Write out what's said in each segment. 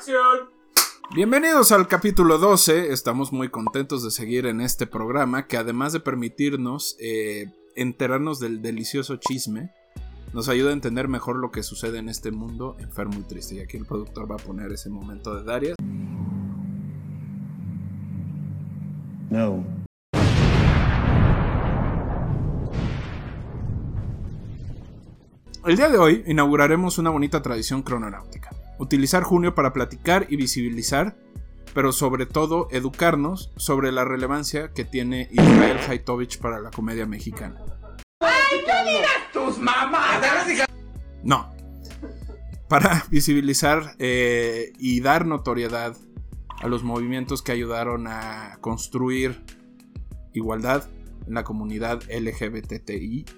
¡Acción! Bienvenidos al capítulo 12. Estamos muy contentos de seguir en este programa que además de permitirnos eh, enterarnos del delicioso chisme, nos ayuda a entender mejor lo que sucede en este mundo enfermo y triste. Y aquí el productor va a poner ese momento de Darius. No. El día de hoy inauguraremos una bonita tradición crononáutica. Utilizar junio para platicar y visibilizar, pero sobre todo educarnos sobre la relevancia que tiene Israel Haitovich para la comedia mexicana. ¡Tus mamadas! No. Para visibilizar eh, y dar notoriedad a los movimientos que ayudaron a construir igualdad en la comunidad LGBTIQ.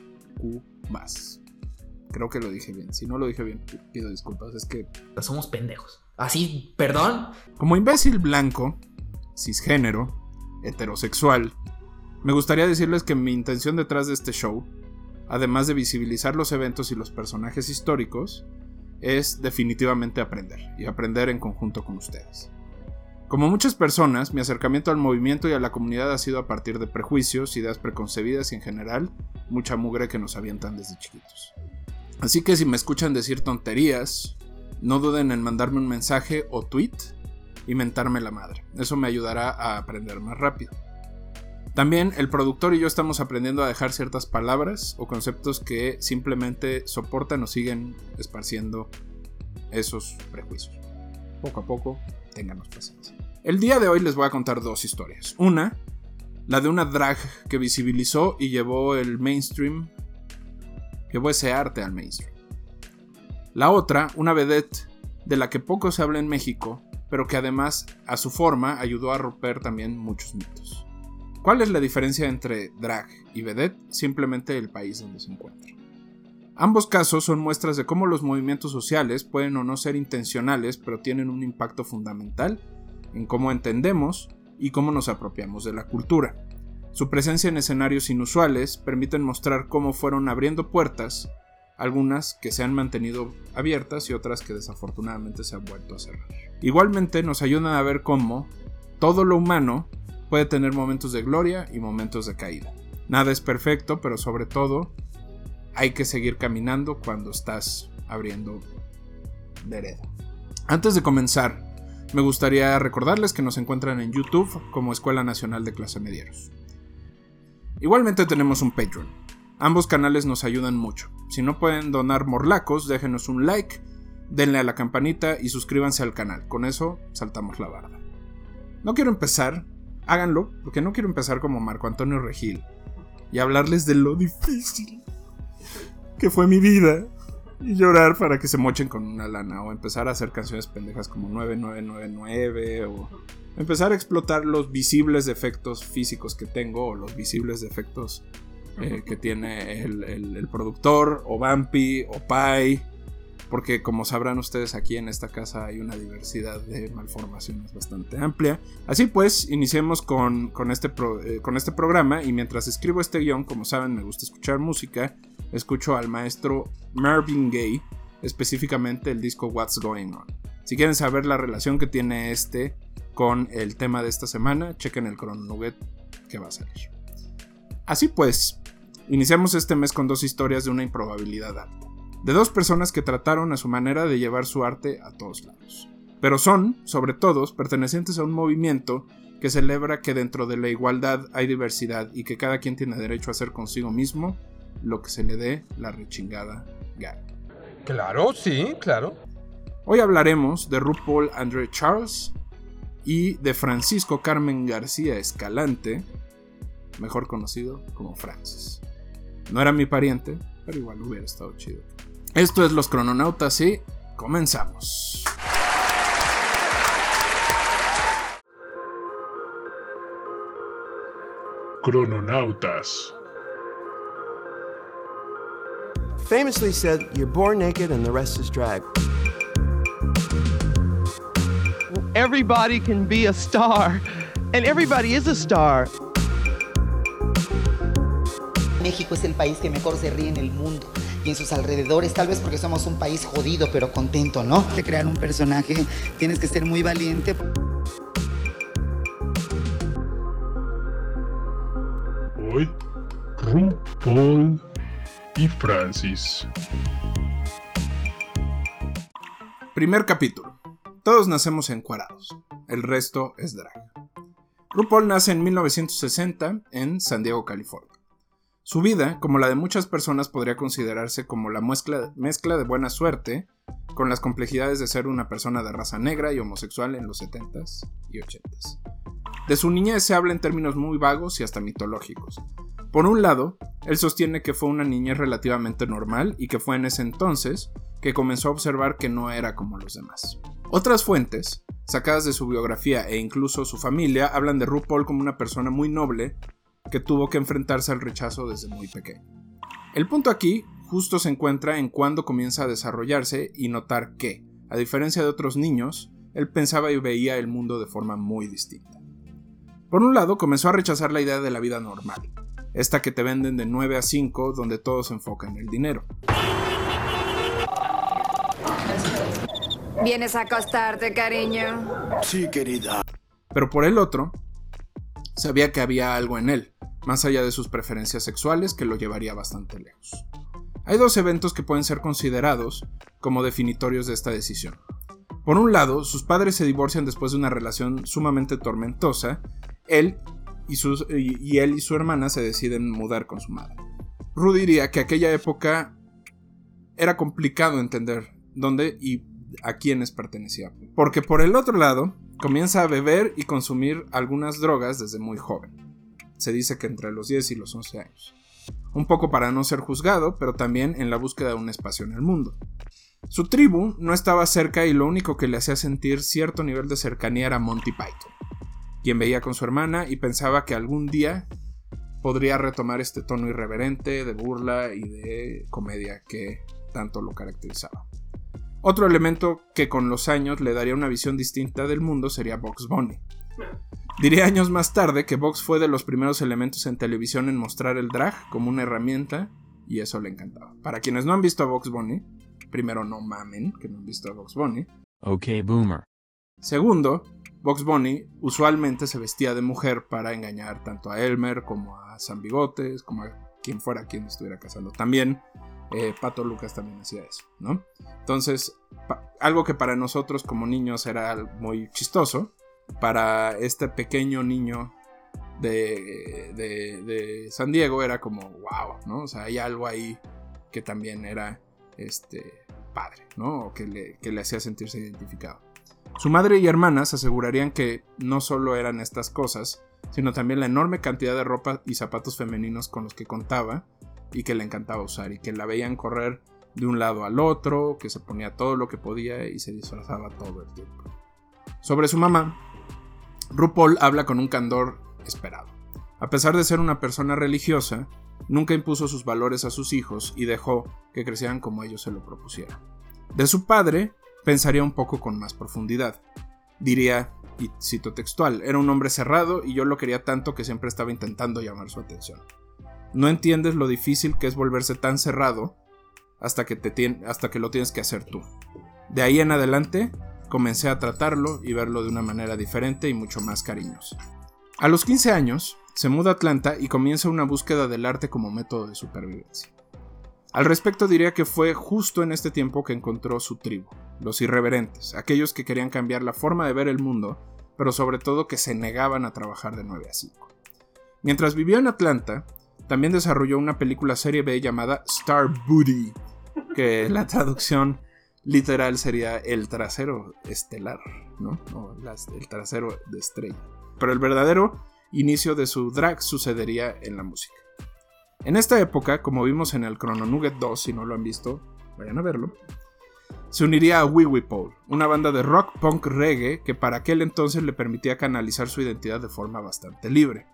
Creo que lo dije bien. Si no lo dije bien, pido disculpas. Es que. Somos pendejos. Así, perdón. Como imbécil blanco, cisgénero, heterosexual, me gustaría decirles que mi intención detrás de este show, además de visibilizar los eventos y los personajes históricos, es definitivamente aprender, y aprender en conjunto con ustedes. Como muchas personas, mi acercamiento al movimiento y a la comunidad ha sido a partir de prejuicios, ideas preconcebidas y en general mucha mugre que nos avientan desde chiquitos. Así que si me escuchan decir tonterías, no duden en mandarme un mensaje o tweet y mentarme la madre. Eso me ayudará a aprender más rápido. También el productor y yo estamos aprendiendo a dejar ciertas palabras o conceptos que simplemente soportan o siguen esparciendo esos prejuicios. Poco a poco, ténganos paciencia. El día de hoy les voy a contar dos historias. Una, la de una drag que visibilizó y llevó el mainstream, llevó ese arte al mainstream. La otra, una vedette de la que poco se habla en México, pero que además a su forma ayudó a romper también muchos mitos. ¿Cuál es la diferencia entre drag y vedette? Simplemente el país donde se encuentra. Ambos casos son muestras de cómo los movimientos sociales pueden o no ser intencionales, pero tienen un impacto fundamental en cómo entendemos y cómo nos apropiamos de la cultura. Su presencia en escenarios inusuales permiten mostrar cómo fueron abriendo puertas, algunas que se han mantenido abiertas y otras que desafortunadamente se han vuelto a cerrar. Igualmente nos ayudan a ver cómo todo lo humano puede tener momentos de gloria y momentos de caída. Nada es perfecto, pero sobre todo hay que seguir caminando cuando estás abriendo vereda. Antes de comenzar, me gustaría recordarles que nos encuentran en YouTube como Escuela Nacional de Clase Medieros. Igualmente tenemos un Patreon. Ambos canales nos ayudan mucho. Si no pueden donar morlacos, déjenos un like, denle a la campanita y suscríbanse al canal. Con eso saltamos la barda. No quiero empezar háganlo, porque no quiero empezar como Marco Antonio Regil y hablarles de lo difícil que fue mi vida y llorar para que se mochen con una lana o empezar a hacer canciones pendejas como 9999 o empezar a explotar los visibles defectos físicos que tengo o los visibles defectos eh, que tiene el, el, productor o Bumpy o Pai porque como sabrán ustedes aquí en esta casa hay una diversidad de malformaciones bastante amplia. Así pues, iniciemos con, este, eh, con este programa y mientras escribo este guion, como saben me gusta escuchar música, escucho al maestro Marvin Gaye, específicamente el disco What's Going On. Si quieren saber la relación que tiene este con el tema de esta semana, chequen el Nugget que va a salir. Así pues, iniciamos este mes con dos historias de una improbabilidad alta de dos personas que trataron a su manera de llevar su arte a todos lados. Pero son, sobre todo, pertenecientes a un movimiento que celebra que dentro de la igualdad hay diversidad y que cada quien tiene derecho a hacer consigo mismo lo que se le dé la rechingada gana. Claro, sí, claro. Hoy hablaremos de RuPaul André Charles y de Francisco Carmen García Escalante, mejor conocido como Francis. No era mi pariente, pero igual hubiera estado chido. Esto es Los Crononautas y comenzamos. Crononautas. Famously said, you're born naked and the rest is drag. Everybody can be a star, and everybody is a star. México es el país que mejor se ríe en el mundo y en sus alrededores, tal vez porque somos un país jodido pero contento, ¿no? De crear un personaje tienes que ser muy valiente. Hoy, RuPaul y Francis. Primer capítulo. Todos nacemos encuadrados. El resto es drag. RuPaul nace en 1960 en San Diego, California. Su vida, como la de muchas personas, podría considerarse como la mezcla, de buena suerte con las complejidades de ser una persona de raza negra y homosexual en los 70s y 80s. De su niñez se habla en términos muy vagos y hasta mitológicos. Por un lado, él sostiene que fue una niñez relativamente normal y que fue en ese entonces que comenzó a observar que no era como los demás. Otras fuentes, sacadas de su biografía e incluso su familia, hablan de RuPaul como una persona muy noble que tuvo que enfrentarse al rechazo desde muy pequeño. El punto aquí justo se encuentra en cuando comienza a desarrollarse y notar que, a diferencia de otros niños, él pensaba y veía el mundo de forma muy distinta. Por un lado, comenzó a rechazar la idea de la vida normal, esta que te venden de 9 a 5 donde todo se enfoca en el dinero. ¿Vienes a acostarte, cariño? Sí, querida. Pero por el otro, sabía que había algo en él, más allá de sus preferencias sexuales, que lo llevaría bastante lejos. Hay dos eventos que pueden ser considerados como definitorios de esta decisión. Por un lado, sus padres se divorcian después de una relación sumamente tormentosa, él y, y, él y su hermana se deciden mudar con su madre. Ru diría que aquella época era complicado entender dónde y a quiénes pertenecía. Porque por el otro lado, comienza a beber y consumir algunas drogas desde muy joven. Se dice que entre los 10 y los 11 años. Un poco para no ser juzgado, pero también en la búsqueda de un espacio en el mundo. Su tribu no estaba cerca y lo único que le hacía sentir cierto nivel de cercanía era Monty Python, quien veía con su hermana y pensaba que algún día podría retomar este tono irreverente de burla y de comedia que tanto lo caracterizaba. Otro elemento que con los años le daría una visión distinta del mundo sería Box Bunny. Diría años más tarde que Box fue de los primeros elementos en televisión en mostrar el drag como una herramienta y eso le encantaba. Para quienes no han visto a Box Bunny, primero no mamen que no han visto a Box Bunny. Ok, boomer. Segundo, Box Bunny usualmente se vestía de mujer para engañar tanto a Elmer como a San Bigotes, como a quien fuera quien estuviera casando. También eh, Pato Lucas también hacía eso, ¿no? Entonces, algo que para nosotros como niños era muy chistoso, para este pequeño niño de, de, San Diego era como, wow, ¿no? O sea, hay algo ahí que también era este, padre, ¿no? O que le, que le hacía sentirse identificado. Su madre y hermanas asegurarían que no solo eran estas cosas, sino también la enorme cantidad de ropa y zapatos femeninos con los que contaba y que le encantaba usar y que la veían correr de un lado al otro, que se ponía todo lo que podía y se disfrazaba todo el tiempo. Sobre su mamá, RuPaul habla con un candor esperado. A pesar de ser una persona religiosa, nunca impuso sus valores a sus hijos y dejó que crecieran como ellos se lo propusieran. De su padre, pensaría un poco con más profundidad. Diría, y cito textual, era un hombre cerrado y yo lo quería tanto que siempre estaba intentando llamar su atención. No entiendes lo difícil que es volverse tan cerrado hasta que, te hasta que lo tienes que hacer tú. De ahí en adelante, comencé a tratarlo y verlo de una manera diferente y mucho más cariñosa. A los 15 años, se muda a Atlanta y comienza una búsqueda del arte como método de supervivencia. Al respecto diría que fue justo en este tiempo que encontró su tribu, los irreverentes, aquellos que querían cambiar la forma de ver el mundo, pero sobre todo que se negaban a trabajar de 9 a 5. Mientras vivió en Atlanta, también desarrolló una película serie B llamada Star Booty, que la traducción literal sería el trasero estelar, ¿no? O el trasero de estrella. Pero el verdadero inicio de su drag sucedería en la música. En esta época, como vimos en el Chrono Nugget 2, si no lo han visto, vayan a verlo, se uniría a Wee Wee una banda de rock punk reggae que para aquel entonces le permitía canalizar su identidad de forma bastante libre.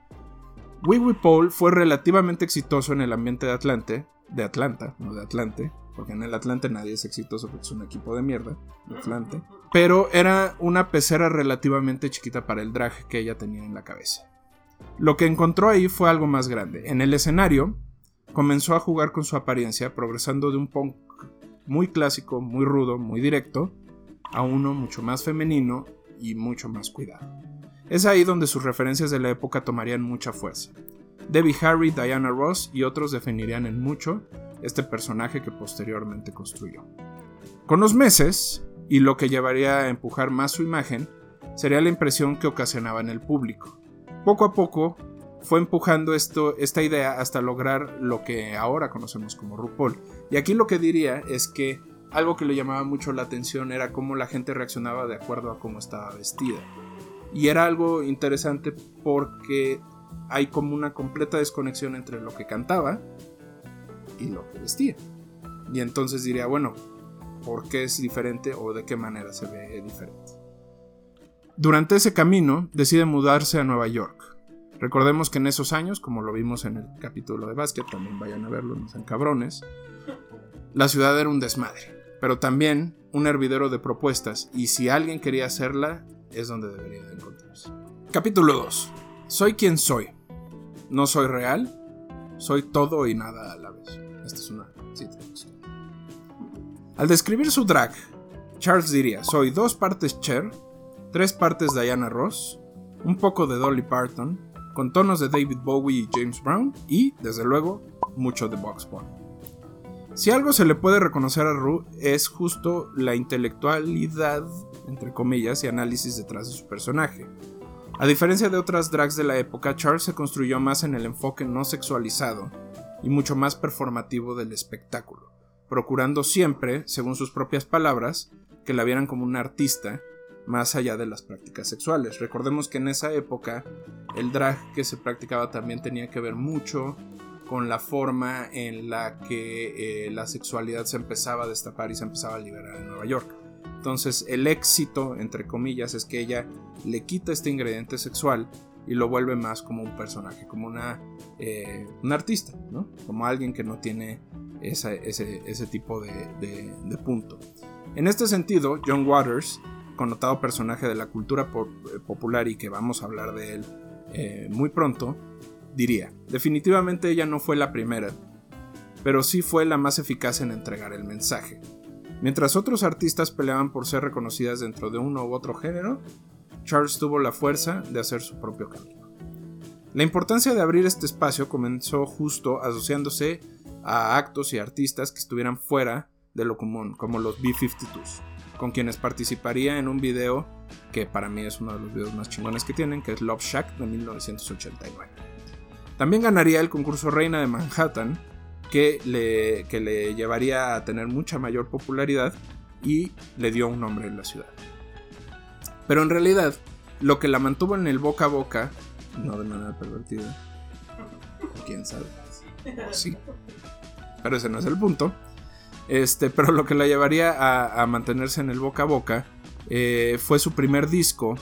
Wee Wee fue relativamente exitoso en el ambiente de Atlante, de Atlanta, no de Atlante, porque en el Atlante nadie es exitoso porque es un equipo de mierda, de Atlante, pero era una pecera relativamente chiquita para el drag que ella tenía en la cabeza. Lo que encontró ahí fue algo más grande. En el escenario, comenzó a jugar con su apariencia, progresando de un punk muy clásico, muy rudo, muy directo, a uno mucho más femenino y mucho más cuidado. Es ahí donde sus referencias de la época tomarían mucha fuerza. Debbie Harry, Diana Ross y otros definirían en mucho este personaje que posteriormente construyó. Con los meses, y lo que llevaría a empujar más su imagen, sería la impresión que ocasionaba en el público. Poco a poco fue empujando esto, esta idea hasta lograr lo que ahora conocemos como RuPaul. Y aquí lo que diría es que algo que le llamaba mucho la atención era cómo la gente reaccionaba de acuerdo a cómo estaba vestida. Y era algo interesante porque hay como una completa desconexión entre lo que cantaba y lo que vestía. Y entonces diría, bueno, ¿por qué es diferente o de qué manera se ve diferente? Durante ese camino decide mudarse a Nueva York. Recordemos que en esos años, como lo vimos en el capítulo de básquet, también vayan a verlo, no sean cabrones, la ciudad era un desmadre, pero también un hervidero de propuestas, y si alguien quería hacerla, es donde debería de encontrarse. Capítulo 2. Soy quien soy. No soy real, soy todo y nada a la vez. Esta es una cita Al describir su drag, Charles diría, soy dos partes Cher, tres partes Diana Ross, un poco de Dolly Parton, con tonos de David Bowie y James Brown, y, desde luego, mucho de Box Bunny. Si algo se le puede reconocer a Rue es justo la intelectualidad, entre comillas, y análisis detrás de su personaje. A diferencia de otras drags de la época, Charles se construyó más en el enfoque no sexualizado y mucho más performativo del espectáculo, procurando siempre, según sus propias palabras, que la vieran como una artista más allá de las prácticas sexuales. Recordemos que en esa época el drag que se practicaba también tenía que ver mucho con la forma en la que eh, la sexualidad se empezaba a destapar y se empezaba a liberar en Nueva York. Entonces el éxito, entre comillas, es que ella le quita este ingrediente sexual y lo vuelve más como un personaje, como una, eh, un artista. Como alguien que no tiene ese, tipo de, punto. En este sentido, John Waters, connotado personaje de la cultura eh, popular y que vamos a hablar de él muy pronto, diría, definitivamente ella no fue la primera, pero sí fue la más eficaz en entregar el mensaje. Mientras otros artistas peleaban por ser reconocidas dentro de uno u otro género, Charles tuvo la fuerza de hacer su propio camino. La importancia de abrir este espacio comenzó justo asociándose a actos y artistas que estuvieran fuera de lo común, como los B-52s, con quienes participaría en un video que para mí es uno de los videos más chingones que tienen, que es Love Shack de 1989. También ganaría el concurso Reina de Manhattan, que le, le llevaría a tener mucha mayor popularidad y le dio un nombre en la ciudad. Pero en realidad, lo que la mantuvo en el boca a boca, no de manera pervertida, quién sabe, sí, pero ese no es el punto. Este, pero lo que la llevaría a, mantenerse en el boca a boca eh, fue su primer disco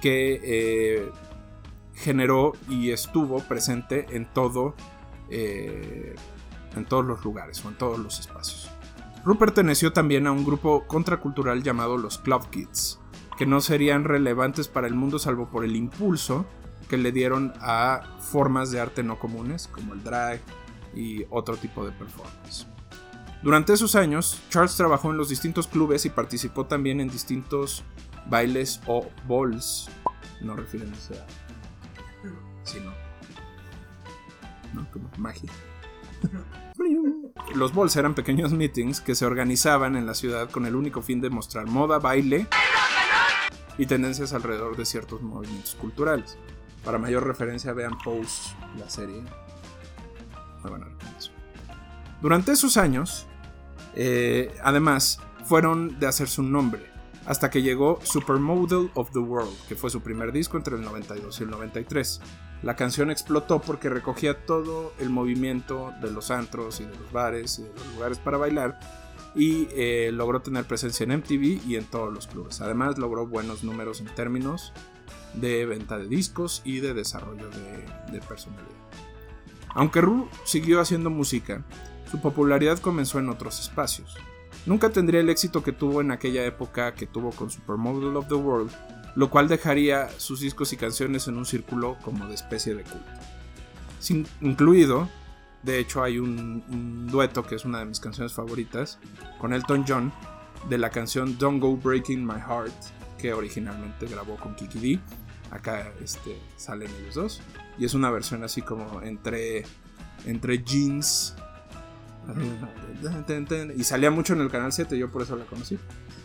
que eh, generó y estuvo presente en todo eh, en todos los lugares o en todos los espacios. Ru perteneció también a un grupo contracultural llamado los Club Kids, que no serían relevantes para el mundo salvo por el impulso que le dieron a formas de arte no comunes como el drag y otro tipo de performance. Durante esos años, Charles trabajó en los distintos clubes y participó también en distintos bailes o balls, no refiriéndose a sino. ¿no? Como magia. Los balls eran pequeños meetings que se organizaban en la ciudad con el único fin de mostrar moda, baile y tendencias alrededor de ciertos movimientos culturales. Para mayor referencia vean Pose, la serie. Durante esos años, eh, además, fueron de hacerse un nombre hasta que llegó Supermodel of the World, que fue su primer disco entre el 92 y el 93. La canción explotó porque recogía todo el movimiento de los antros y de los bares y de los lugares para bailar y eh, logró tener presencia en MTV y en todos los clubes. Además logró buenos números en términos de venta de discos y de desarrollo de, personalidad. Aunque Ru siguió haciendo música, su popularidad comenzó en otros espacios. Nunca tendría el éxito que tuvo en aquella época que tuvo con Supermodel of the World, lo cual dejaría sus discos y canciones en un círculo como de especie de culto. Incluido De hecho, hay un, dueto que es una de mis canciones favoritas con Elton John de la canción Don't Go Breaking My Heart, que originalmente grabó con Kiki D. Acá este, salen ellos dos. Y es una versión así como entre, entre jeans. Y salía mucho en el canal 7, yo por eso la conocí.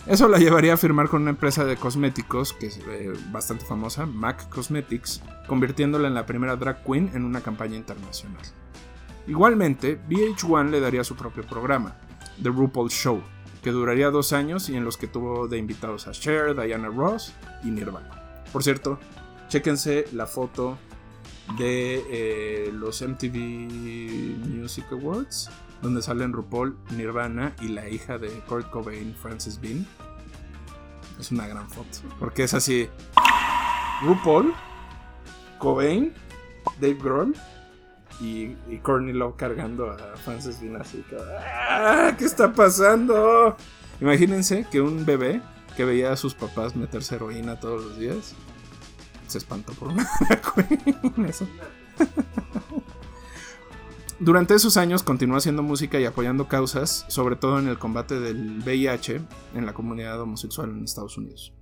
Eso la llevaría a firmar con una empresa de cosméticos que es eh, bastante famosa, MAC Cosmetics, convirtiéndola en la primera drag queen en una campaña internacional. Igualmente, VH1 le daría su propio programa, The RuPaul Show, que duraría dos años y en los que tuvo de invitados a Cher, Diana Ross y Nirvana. Por cierto, chéquense la foto de eh, los MTV Music Awards, donde salen RuPaul, Nirvana y la hija de Kurt Cobain, Frances Bean. Es una gran foto, porque es así: RuPaul, Cobain, Dave Grohl y, y Courtney Love cargando a Frances Bean así. ¡Ah! ¿Qué está pasando? Imagínense que un bebé que veía a sus papás meterse heroína todos los días se espantó por una. Eso. Durante esos años continuó haciendo música y apoyando causas, sobre todo en el combate del VIH en la comunidad homosexual en Estados Unidos.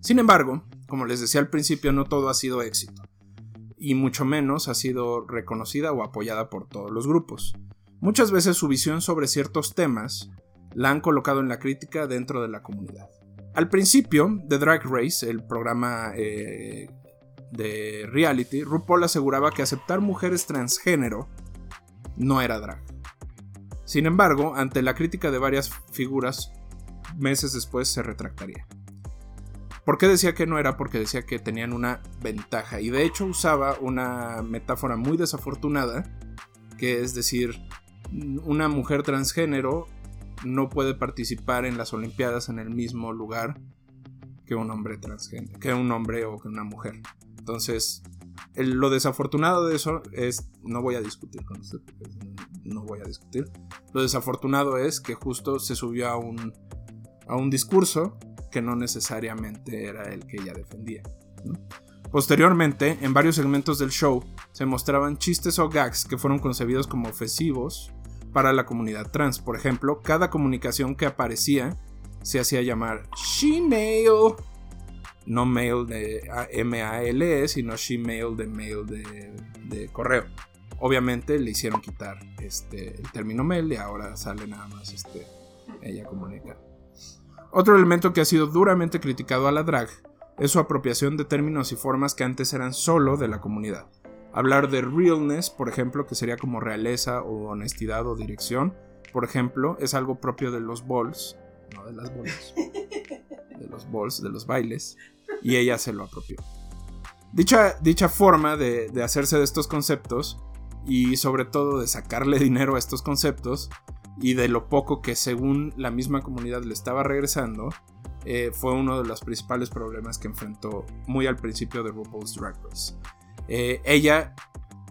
Sin embargo, como les decía al principio, no todo ha sido éxito, y mucho menos ha sido reconocida o apoyada por todos los grupos. Muchas veces su visión sobre ciertos temas la han colocado en la crítica dentro de la comunidad. Al principio de Drag Race, el programa eh, de reality, RuPaul aseguraba que aceptar mujeres transgénero no era drag. Sin embargo, ante la crítica de varias figuras, meses después se retractaría. ¿Por qué decía que no era? Porque decía que tenían una ventaja. Y de hecho usaba una metáfora muy desafortunada, que es decir, una mujer transgénero no puede participar en las Olimpiadas en el mismo lugar que un hombre transgénero, que un hombre o que una mujer. Entonces, lo desafortunado de eso es, no voy a discutir con usted, no voy a discutir. Lo desafortunado es que justo se subió a un, a un discurso que no necesariamente era el que ella defendía. Posteriormente, en varios segmentos del show, se mostraban chistes o gags que fueron concebidos como ofensivos para la comunidad trans. Por ejemplo, cada comunicación que aparecía se hacía llamar She-Mail. No mail de M-A-L-E, sino She-Mail de mail de, de correo. Obviamente le hicieron quitar este, el término mail y ahora sale nada más este, ella comunica. Otro elemento que ha sido duramente criticado a la drag es su apropiación de términos y formas que antes eran solo de la comunidad. Hablar de realness, por ejemplo, que sería como realeza o honestidad o dirección, por ejemplo, es algo propio de los balls, no de las bolas, de los balls, de los bailes, y ella se lo apropió. Dicha, dicha forma de, de hacerse de estos conceptos y sobre todo de sacarle dinero a estos conceptos y de lo poco que según la misma comunidad le estaba regresando, eh, fue uno de los principales problemas que enfrentó muy al principio de RuPaul's Drag Race. Eh, ella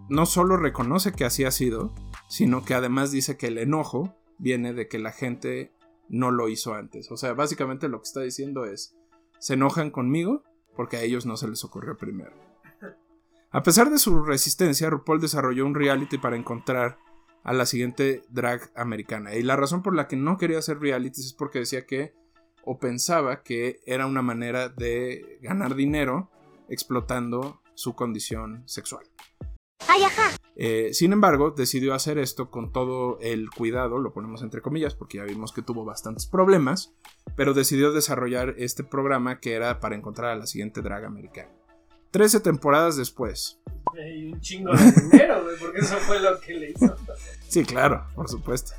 no solo reconoce que así ha sido, sino que además dice que el enojo viene de que la gente no lo hizo antes. O sea, básicamente lo que está diciendo es, se enojan conmigo porque a ellos no se les ocurrió primero. A pesar de su resistencia, RuPaul desarrolló un reality para encontrar a la siguiente drag americana. Y la razón por la que no quería hacer realities es porque decía que o pensaba que era una manera de ganar dinero explotando su condición sexual. Eh, sin embargo, decidió hacer esto con todo el cuidado, lo ponemos entre comillas porque ya vimos que tuvo bastantes problemas, pero decidió desarrollar este programa que era para encontrar a la siguiente drag americana. Trece temporadas después. Y un chingo de dinero, güey, porque eso fue lo que le hizo. Sí, claro, por supuesto.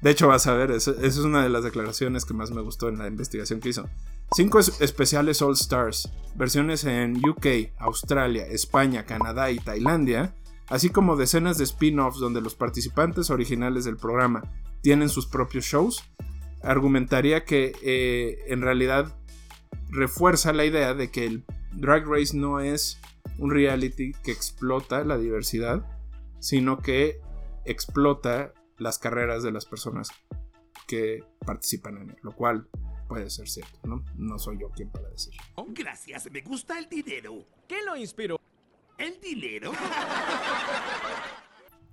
De hecho, vas a ver, eso es una de las declaraciones que más me gustó en la investigación que hizo. Cinco es- especiales All Stars, versiones en UK, Australia, España, Canadá y Tailandia, así como decenas de spin-offs donde los participantes originales del programa tienen sus propios shows, argumentaría que eh, en realidad refuerza la idea de que el Drag Race no es un reality que explota la diversidad, sino que explota las carreras de las personas que participan en él, lo cual puede ser cierto, ¿no? No soy yo quien para decir. Oh, gracias, me gusta el dinero. ¿Qué lo inspiró? ¿El dinero?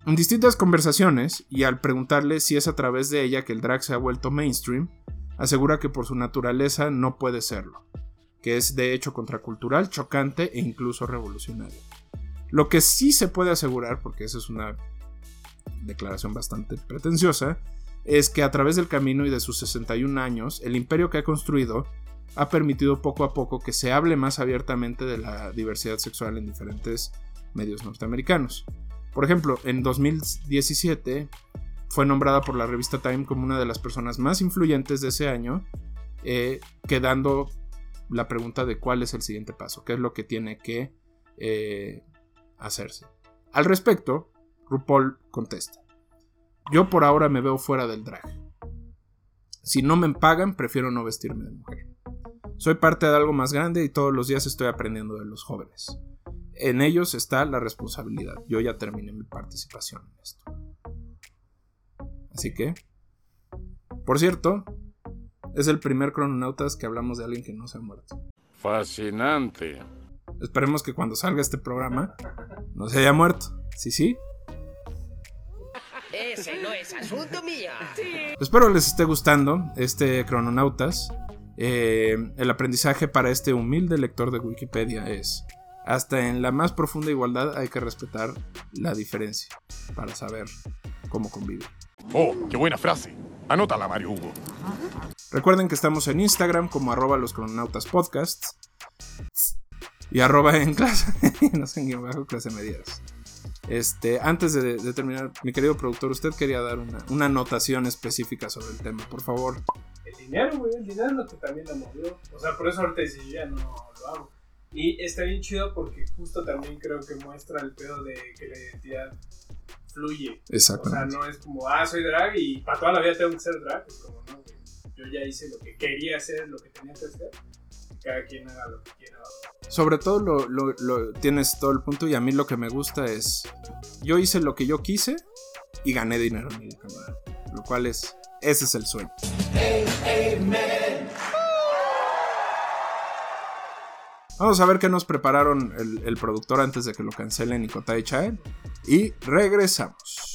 En distintas conversaciones, y al preguntarle si es a través de ella que el drag se ha vuelto mainstream, asegura que por su naturaleza no puede serlo, que es de hecho contracultural, chocante e incluso revolucionario. Lo que sí se puede asegurar, porque esa es una declaración bastante pretenciosa, es que a través del camino y de sus 61 años, el imperio que ha construido ha permitido poco a poco que se hable más abiertamente de la diversidad sexual en diferentes medios norteamericanos. Por ejemplo, en 2017 fue nombrada por la revista Time como una de las personas más influyentes de ese año, eh, quedando la pregunta de cuál es el siguiente paso, qué es lo que tiene que eh, hacerse. Al respecto, RuPaul contesta, yo por ahora me veo fuera del drag. Si no me pagan, prefiero no vestirme de mujer. Soy parte de algo más grande y todos los días estoy aprendiendo de los jóvenes. En ellos está la responsabilidad. Yo ya terminé mi participación en esto. Así que, por cierto, es el primer crononautas que hablamos de alguien que no se ha muerto. Fascinante. Esperemos que cuando salga este programa no se haya muerto. Sí, sí. Es asunto mío. Espero les esté gustando este crononautas. Eh, el aprendizaje para este humilde lector de Wikipedia es, hasta en la más profunda igualdad hay que respetar la diferencia para saber cómo convivir. Oh, qué buena frase. Anótala, Mario Hugo. Recuerden que estamos en Instagram como arroba los crononautas podcasts y arroba en clase, no sé en guion bajo clase medias. Este, antes de, de terminar, mi querido productor, usted quería dar una, una anotación específica sobre el tema, por favor. El dinero, güey, el dinero es lo que también la movió. O sea, por eso ahorita dice, yo ya no lo hago. Y está bien chido porque justo también creo que muestra el pedo de que la identidad fluye. O sea, no es como, ah, soy drag y para toda la vida tengo que ser drag. Es como, no, güey. Yo ya hice lo que quería hacer, lo que tenía que hacer. Cada quien haga lo que quiera. Sobre todo lo, lo- lo- tienes todo el punto y a mí lo que me gusta es, yo hice lo que yo quise y gané dinero en mi cámara. Lo cual es, ese es el sueño. Vamos a ver qué nos prepararon el, el productor antes de que lo cancelen y Kotai Chael. Y regresamos.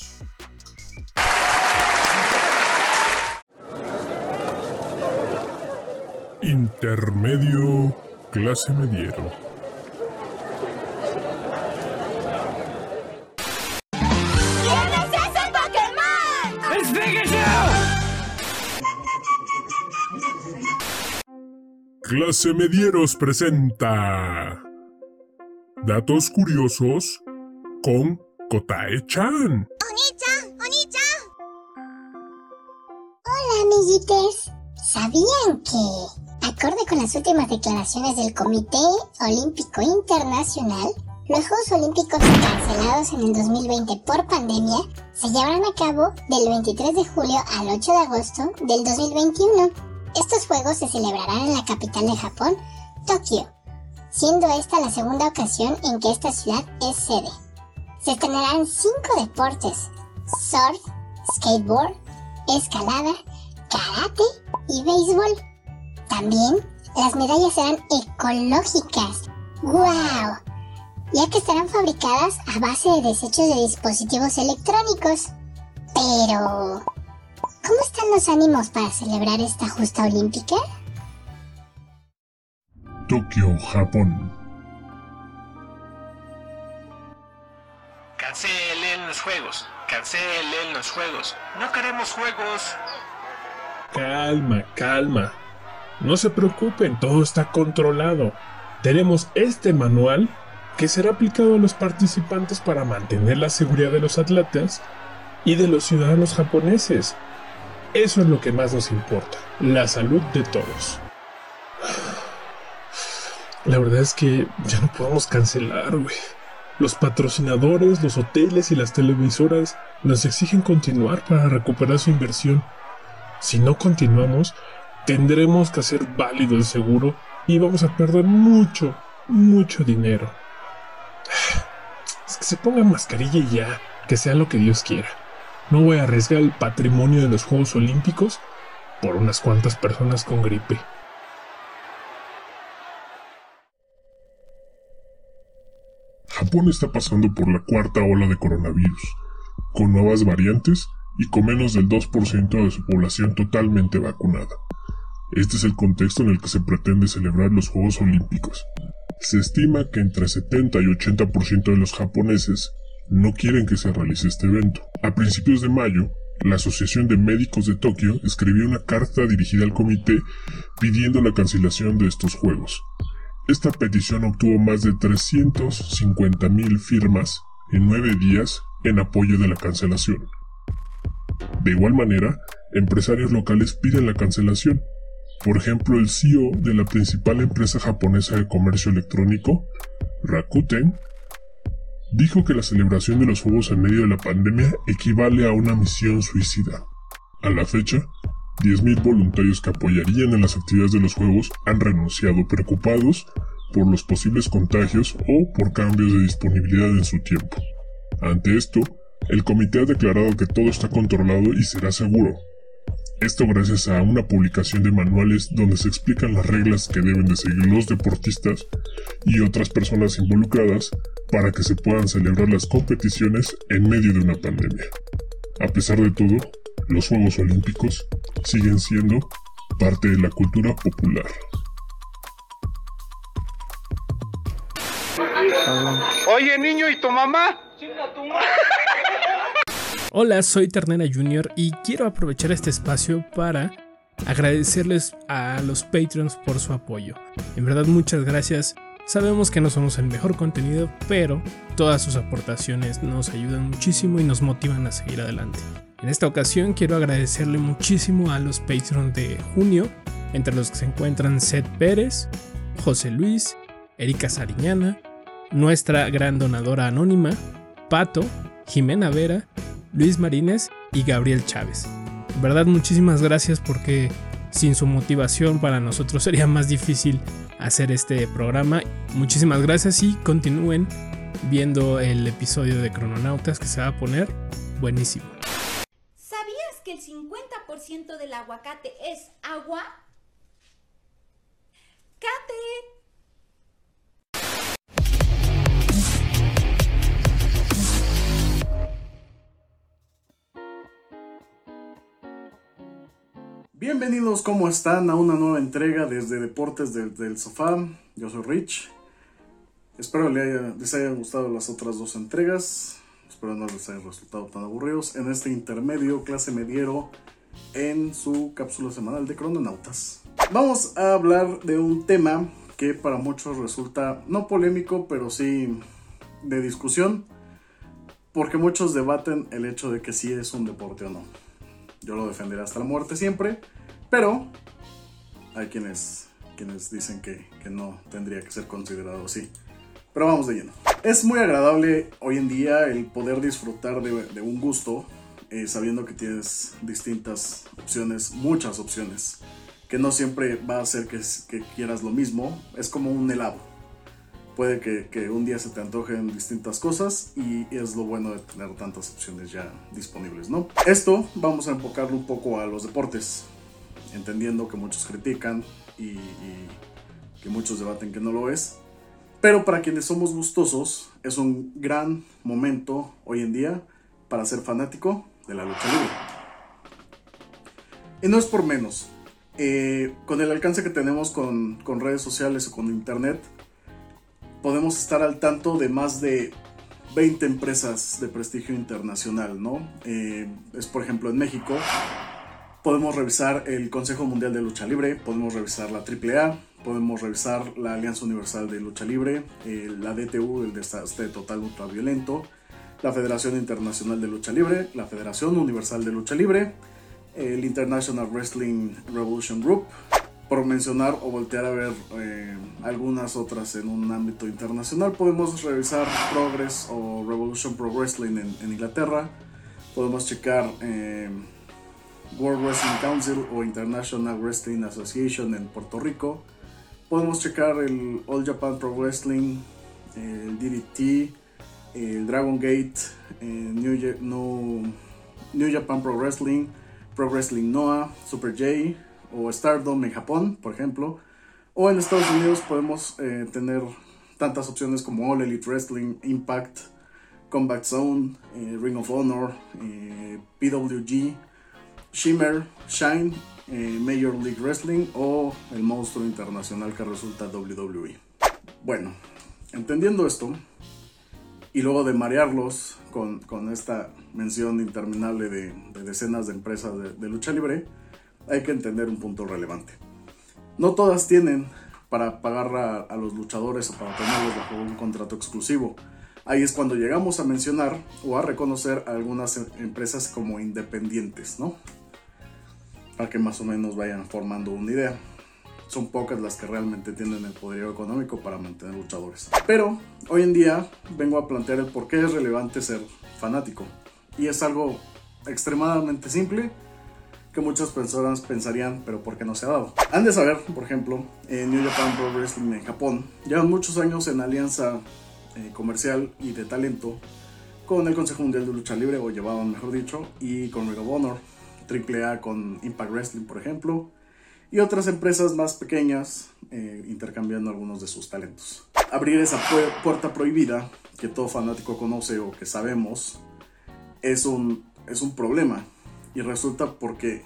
Intermedio, clase mediero. Clase Medieros presenta Datos curiosos con Kotae-chan. Hola, amiguites. ¿Sabían que, acorde con las últimas declaraciones del Comité Olímpico Internacional, los Juegos Olímpicos cancelados en el 2020 por pandemia se llevarán a cabo del 23 de julio al 8 de agosto del 2021? Estos Juegos se celebrarán en la capital de Japón, Tokio, siendo esta la segunda ocasión en que esta ciudad es sede. Se estrenarán cinco deportes: surf, skateboard, escalada, karate y béisbol. También las medallas serán ecológicas. ¡Wow! Ya que estarán fabricadas a base de desechos de dispositivos electrónicos. Pero... ¿Cómo están los ánimos para celebrar esta justa olímpica? Tokio, Japón. Cancelen los juegos. Cancelen los juegos. No queremos juegos. Calma, calma. No se preocupen, todo está controlado. Tenemos este manual que será aplicado a los participantes para mantener la seguridad de los atletas y de los ciudadanos japoneses. Eso es lo que más nos importa, la salud de todos. La verdad es que ya no podemos cancelar, güey. Los patrocinadores, los hoteles y las televisoras nos exigen continuar para recuperar su inversión. Si no continuamos, tendremos que hacer válido el seguro y vamos a perder mucho, mucho dinero. Es que se pongan mascarilla y ya, que sea lo que Dios quiera. No voy a arriesgar el patrimonio de los Juegos Olímpicos por unas cuantas personas con gripe. Japón está pasando por la cuarta ola de coronavirus, con nuevas variantes y con menos del 2% de su población totalmente vacunada. Este es el contexto en el que se pretende celebrar los Juegos Olímpicos. Se estima que entre 70 y 80% de los japoneses no quieren que se realice este evento. A principios de mayo, la Asociación de Médicos de Tokio escribió una carta dirigida al comité pidiendo la cancelación de estos Juegos. Esta petición obtuvo más de 350.000 firmas en nueve días en apoyo de la cancelación. De igual manera, empresarios locales piden la cancelación. Por ejemplo, el CEO de la principal empresa japonesa de comercio electrónico, Rakuten, dijo que la celebración de los Juegos en medio de la pandemia equivale a una misión suicida. A la fecha, 10.000 voluntarios que apoyarían en las actividades de los Juegos han renunciado preocupados por los posibles contagios o por cambios de disponibilidad en su tiempo. Ante esto, el comité ha declarado que todo está controlado y será seguro. Esto gracias a una publicación de manuales donde se explican las reglas que deben de seguir los deportistas y otras personas involucradas para que se puedan celebrar las competiciones en medio de una pandemia. A pesar de todo, los Juegos Olímpicos siguen siendo parte de la cultura popular. Oye, niño, ¿y tu mamá? Hola, soy Ternera Junior y quiero aprovechar este espacio para agradecerles a los Patreons por su apoyo. En verdad, muchas gracias. Sabemos que no somos el mejor contenido, pero todas sus aportaciones nos ayudan muchísimo y nos motivan a seguir adelante. En esta ocasión quiero agradecerle muchísimo a los Patreons de junio, entre los que se encuentran Seth Pérez, José Luis, Erika Sariñana, nuestra gran donadora anónima, Pato, Jimena Vera, Luis Marínez y Gabriel Chávez. Verdad muchísimas gracias porque sin su motivación para nosotros sería más difícil hacer este programa. Muchísimas gracias y continúen viendo el episodio de Crononautas que se va a poner buenísimo. ¿Sabías que el 50% del aguacate es agua? ¡Cate! Bienvenidos, ¿cómo están? A una nueva entrega desde Deportes del, Sofá. Yo soy Rich. Espero les, haya, hayan gustado las otras dos entregas. Espero no les hayan resultado tan aburridos. En este intermedio, clase mediero, en su cápsula semanal de Crononautas. Vamos a hablar de un tema que para muchos resulta no polémico, pero sí de discusión. Porque muchos debaten el hecho de que sí es un deporte o no. Yo lo defenderé hasta la muerte siempre. Pero hay quienes, quienes dicen que, que no tendría que ser considerado así. Pero vamos de lleno. Es muy agradable hoy en día el poder disfrutar de, un gusto eh, sabiendo que tienes distintas opciones, muchas opciones, que no siempre va a hacer que, que quieras lo mismo. Es como un helado. Puede que, que, un día se te antojen distintas cosas y es lo bueno de tener tantas opciones ya disponibles, ¿no? Esto vamos a enfocarlo un poco a los deportes entendiendo que muchos critican y, que muchos debaten que no lo es. Pero para quienes somos gustosos, es un gran momento hoy en día para ser fanático de la lucha libre. Y no es por menos. Eh, con el alcance que tenemos con, con redes sociales o con internet, podemos estar al tanto de más de 20 empresas de prestigio internacional, ¿no? Eh, es por ejemplo en México, podemos revisar el Consejo Mundial de Lucha Libre, podemos revisar la AAA, podemos revisar la Alianza Universal de Lucha Libre, eh, la DTU, el Desastre Total Ultraviolento, la Federación Internacional de Lucha Libre, la Federación Universal de Lucha Libre, el International Wrestling Revolution Group, por mencionar o voltear a ver eh, algunas otras en un ámbito internacional, podemos revisar Progress o Revolution Pro Wrestling en, en Inglaterra, podemos checar eh, World Wrestling Council o International Wrestling Association en Puerto Rico, podemos checar el All Japan Pro Wrestling, el DDT, el Dragon Gate, el New, Japan Pro Wrestling, Pro Wrestling Noah, Super J, o Stardom en Japón, por ejemplo. O en Estados Unidos podemos eh, tener tantas opciones como All Elite Wrestling, Impact, Combat Zone, eh, Ring of Honor, eh, PWG, Shimmer, Shine, eh, Major League Wrestling o el monstruo internacional que resulta WWE. Bueno, entendiendo esto, y luego de marearlos con, con esta mención interminable de, de decenas de empresas de, lucha libre, hay que entender un punto relevante. No todas tienen para pagar a, los luchadores o para tenerlos bajo un contrato exclusivo. Ahí es cuando llegamos a mencionar o a reconocer a algunas empresas como independientes, ¿no? Para que más o menos vayan formando una idea. Son pocas las que realmente tienen el poderío económico para mantener luchadores. Pero hoy en día vengo a plantear el por qué es relevante ser fanático. Y es algo extremadamente simple que muchas personas pensarían, pero ¿por qué no se ha dado? Han de saber, por ejemplo, en New Japan Pro Wrestling en Japón, llevan muchos años en alianza eh, comercial y de talento con el Consejo Mundial de Lucha Libre, o llevaban mejor dicho, y con Ring of Honor, AAA con Impact Wrestling, por ejemplo, y otras empresas más pequeñas eh, intercambiando algunos de sus talentos. Abrir esa pu puerta prohibida que todo fanático conoce o que sabemos es un, es un problema y resulta porque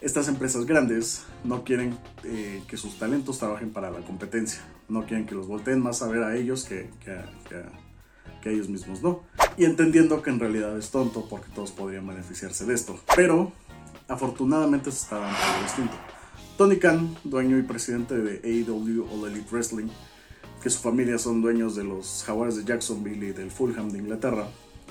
estas empresas grandes no quieren eh, que sus talentos trabajen para la competencia. No quieren que los volteen más a ver a ellos que, que, que, a, ellos mismos no. Y entendiendo que en realidad es tonto porque todos podrían beneficiarse de esto. Pero afortunadamente se está dando algo distinto. Tony Khan, dueño y presidente de AEW All Elite Wrestling, que su familia son dueños de los Jaguars de Jacksonville y del Fulham de Inglaterra,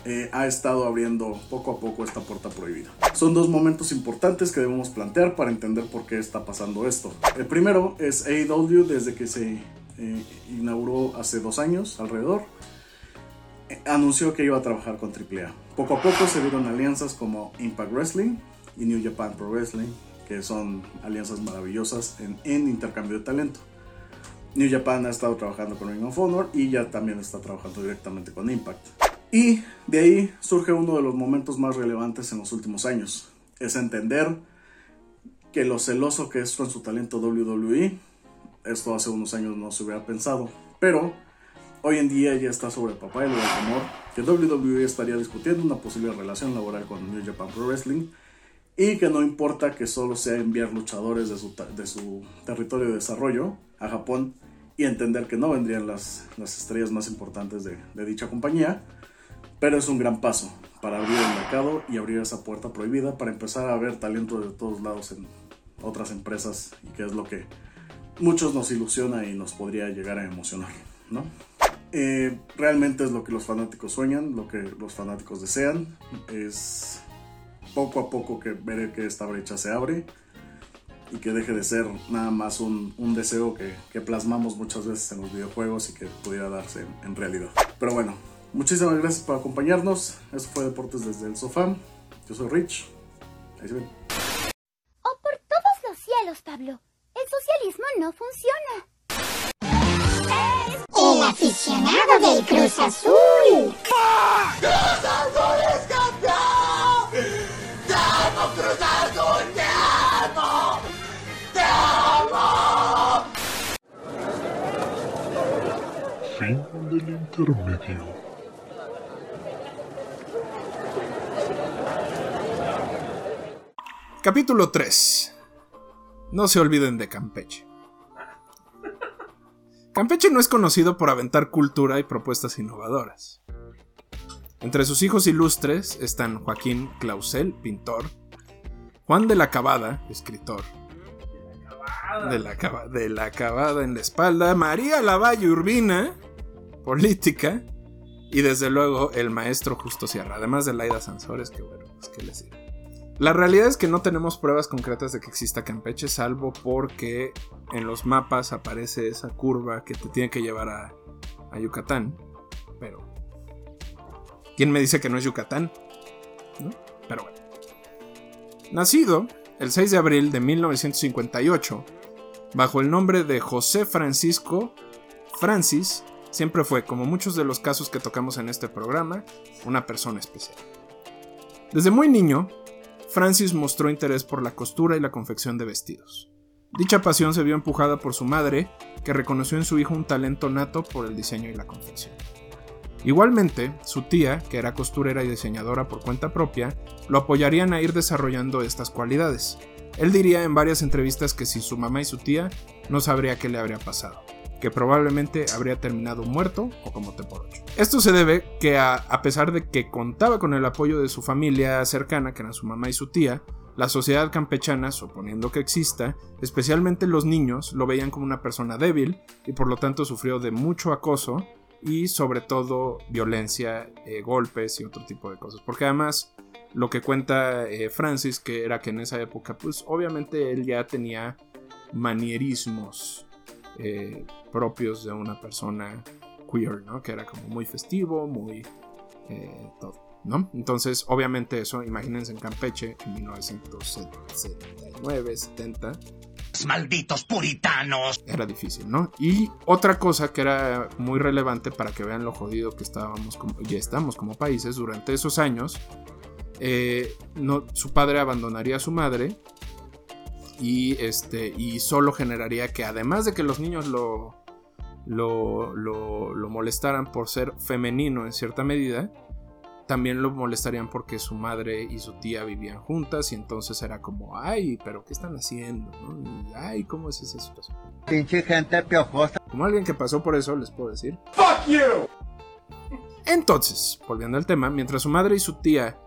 eh, ha estado abriendo poco a poco esta puerta prohibida. Son dos momentos importantes que debemos plantear para entender por qué está pasando esto. El primero es AEW desde que se eh, inauguró hace dos años alrededor. Eh, anunció que iba a trabajar con AAA. Poco a poco se dieron alianzas como Impact Wrestling y New Japan Pro Wrestling, que son alianzas maravillosas en, en intercambio de talento. New Japan ha estado trabajando con Ring of Honor y ya también está trabajando directamente con Impact. Y de ahí surge uno de los momentos más relevantes en los últimos años. Es entender que lo celoso que es con su talento WWE, esto hace unos años no se hubiera pensado, pero hoy en día ya está sobre el papá y el amor que WWE estaría discutiendo una posible relación laboral con New Japan Pro Wrestling y que no importa que solo sea enviar luchadores de su, de su territorio de desarrollo a Japón y entender que no vendrían las, las estrellas más importantes de, de dicha compañía, pero es un gran paso para abrir el mercado y abrir esa puerta prohibida para empezar a ver talento de todos lados en otras empresas y que es lo que muchos nos ilusiona y nos podría llegar a emocionar, ¿no? Eh, realmente es lo que los fanáticos sueñan, lo que los fanáticos desean, es poco a poco que veré que esta brecha se abre y que deje de ser nada más un, un deseo que, que, plasmamos muchas veces en los videojuegos y que pudiera darse en, en realidad. Pero bueno, Muchísimas gracias por acompañarnos. Esto fue Deportes desde el Sofá. Yo soy Rich. Ahí se ven. Oh, por todos los cielos, Pablo. El socialismo no funciona. El aficionado del Cruz Azul. ¡Cruz del intermedio. Capítulo 3. No se olviden de Campeche. Campeche no es conocido por aventar cultura y propuestas innovadoras. Entre sus hijos ilustres están Joaquín Clausel, pintor, Juan de la Cabada, escritor, de la, de la Cabada en la espalda, María Lavalle Urbina, política, y desde luego el maestro Justo Sierra, además de Laida Sansores, que bueno, pues qué les digo. La realidad es que no tenemos pruebas concretas de que exista Campeche, salvo porque en los mapas aparece esa curva que te tiene que llevar a, a Yucatán. Pero. ¿Quién me dice que no es Yucatán? Pero bueno. Nacido el 6 de abril de 1958, bajo el nombre de José Francisco Francis, siempre fue, como muchos de los casos que tocamos en este programa, una persona especial. Desde muy niño, Francis mostró interés por la costura y la confección de vestidos. Dicha pasión se vio empujada por su madre, que reconoció en su hijo un talento nato por el diseño y la confección. Igualmente, su tía, que era costurera y diseñadora por cuenta propia, lo apoyarían a ir desarrollando estas cualidades. Él diría en varias entrevistas que sin su mamá y su tía no sabría qué le habría pasado, que probablemente habría terminado muerto o como ocho. Esto se debe que a, a pesar de que contaba con el apoyo de su familia cercana, que eran su mamá y su tía, la sociedad campechana, suponiendo que exista, especialmente los niños, lo veían como una persona débil y por lo tanto sufrió de mucho acoso y sobre todo violencia, eh, golpes y otro tipo de cosas. Porque además lo que cuenta eh, Francis, que era que en esa época, pues obviamente él ya tenía manierismos eh, propios de una persona queer, ¿no? Que era como muy festivo, muy todo. ¿No? Entonces, obviamente eso, imagínense en Campeche en 1979, 70. Malditos puritanos. Era difícil, ¿no? Y otra cosa que era muy relevante para que vean lo jodido que estábamos como, ya estamos como países durante esos años, eh, no, su padre abandonaría a su madre y, este, y solo generaría que además de que los niños lo, lo, lo, lo molestaran por ser femenino en cierta medida, también lo molestarían porque su madre y su tía vivían juntas y entonces era como, ay, pero ¿qué están haciendo? Y, ay, ¿cómo es esa situación? Pinche gente piojosa. Como alguien que pasó por eso, les puedo decir. ¡Fuck you! Entonces, volviendo al tema, mientras su madre y su tía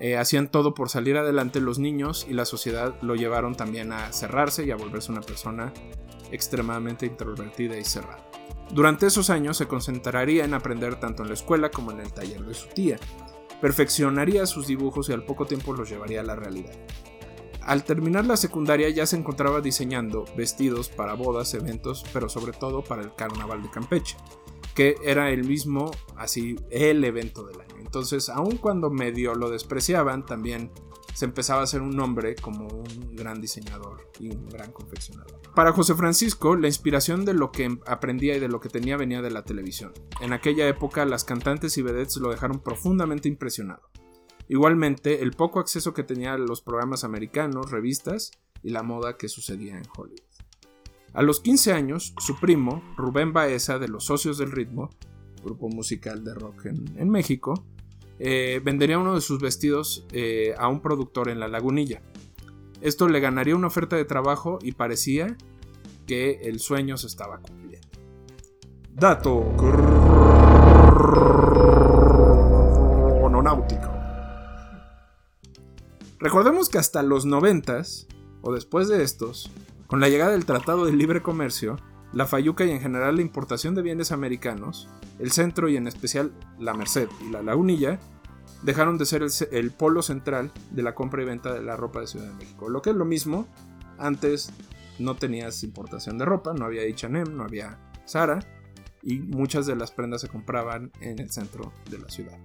eh, hacían todo por salir adelante, los niños y la sociedad lo llevaron también a cerrarse y a volverse una persona extremadamente introvertida y cerrada. Durante esos años se concentraría en aprender tanto en la escuela como en el taller de su tía. Perfeccionaría sus dibujos y al poco tiempo los llevaría a la realidad. Al terminar la secundaria ya se encontraba diseñando vestidos para bodas, eventos, pero sobre todo para el Carnaval de Campeche, que era el mismo, así, el evento del año. Entonces, aun cuando medio lo despreciaban, también se empezaba a hacer un nombre como un gran diseñador y un gran confeccionador. Para José Francisco, la inspiración de lo que aprendía y de lo que tenía venía de la televisión. En aquella época, las cantantes y vedettes lo dejaron profundamente impresionado. Igualmente, el poco acceso que tenía a los programas americanos, revistas y la moda que sucedía en Hollywood. A los 15 años, su primo, Rubén Baeza de Los Socios del Ritmo, grupo musical de rock en, en México, eh, vendería uno de sus vestidos eh, a un productor en la lagunilla. Esto le ganaría una oferta de trabajo y parecía que el sueño se estaba cumpliendo. Dato crononáutico. Recordemos que hasta los noventas, o después de estos, con la llegada del Tratado de Libre Comercio, la Fayuca y en general la importación de bienes americanos, el centro y en especial la Merced y la Lagunilla dejaron de ser el, polo central de la compra y venta de la ropa de Ciudad de México. Lo que es lo mismo, antes no tenías importación de ropa, no había H&M, no había Zara y muchas de las prendas se compraban en el centro de la ciudad.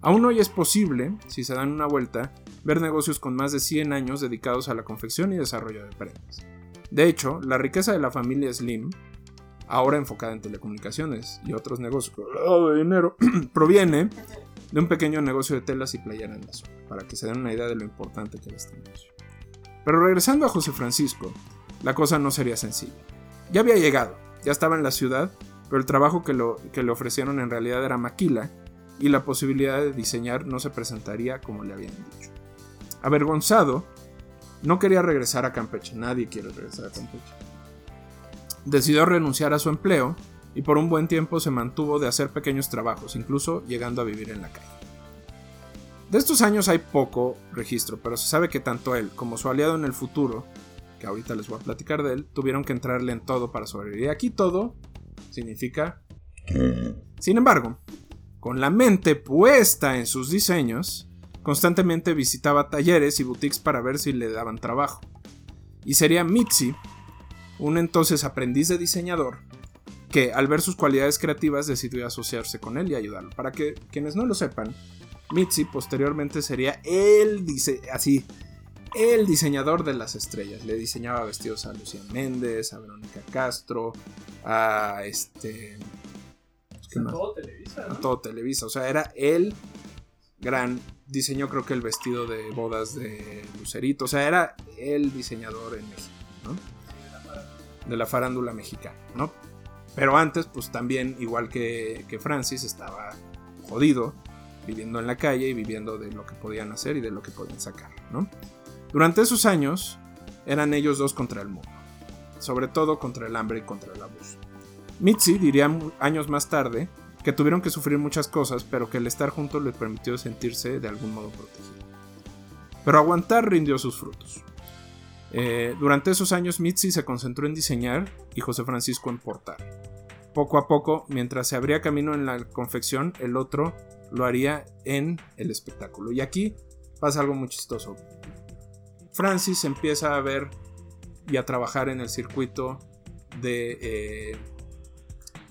Aún hoy es posible, si se dan una vuelta, ver negocios con más de 100 años dedicados a la confección y desarrollo de prendas. De hecho, la riqueza de la familia Slim, ahora enfocada en telecomunicaciones y otros negocios dinero, proviene de un pequeño negocio de telas y playera en la para que se den una idea de lo importante que era este negocio. Pero regresando a José Francisco, la cosa no sería sencilla. Ya había llegado, ya estaba en la ciudad, pero el trabajo que, lo, que le ofrecieron en realidad era maquila y la posibilidad de diseñar no se presentaría como le habían dicho. Avergonzado, no quería regresar a Campeche, nadie quiere regresar a Campeche. Decidió renunciar a su empleo y por un buen tiempo se mantuvo de hacer pequeños trabajos, incluso llegando a vivir en la calle. De estos años hay poco registro, pero se sabe que tanto él como su aliado en el futuro, que ahorita les voy a platicar de él, tuvieron que entrarle en todo para sobrevivir. Y aquí todo significa... Sin embargo, con la mente puesta en sus diseños, constantemente visitaba talleres y boutiques para ver si le daban trabajo. Y sería Mitzi, un entonces aprendiz de diseñador, que al ver sus cualidades creativas decidió asociarse con él y ayudarlo. Para que quienes no lo sepan, Mitzi posteriormente sería el, dice, así, el diseñador de las estrellas. Le diseñaba vestidos a Lucía Méndez, a Verónica Castro, a este... A todo Televisa. A todo Televisa. O sea, era el gran diseñó creo que el vestido de bodas de Lucerito. O sea, era el diseñador en México, ¿no? De la farándula mexicana, ¿no? Pero antes, pues también, igual que, que Francis, estaba jodido, viviendo en la calle y viviendo de lo que podían hacer y de lo que podían sacar, ¿no? Durante esos años, eran ellos dos contra el mundo, sobre todo contra el hambre y contra el abuso. Mitzi diría años más tarde que tuvieron que sufrir muchas cosas, pero que el estar juntos les permitió sentirse de algún modo protegido. Pero aguantar rindió sus frutos. Eh, durante esos años Mitzi se concentró en diseñar y José Francisco en portar. Poco a poco, mientras se abría camino en la confección, el otro lo haría en el espectáculo. Y aquí pasa algo muy chistoso. Francis empieza a ver y a trabajar en el circuito de, eh,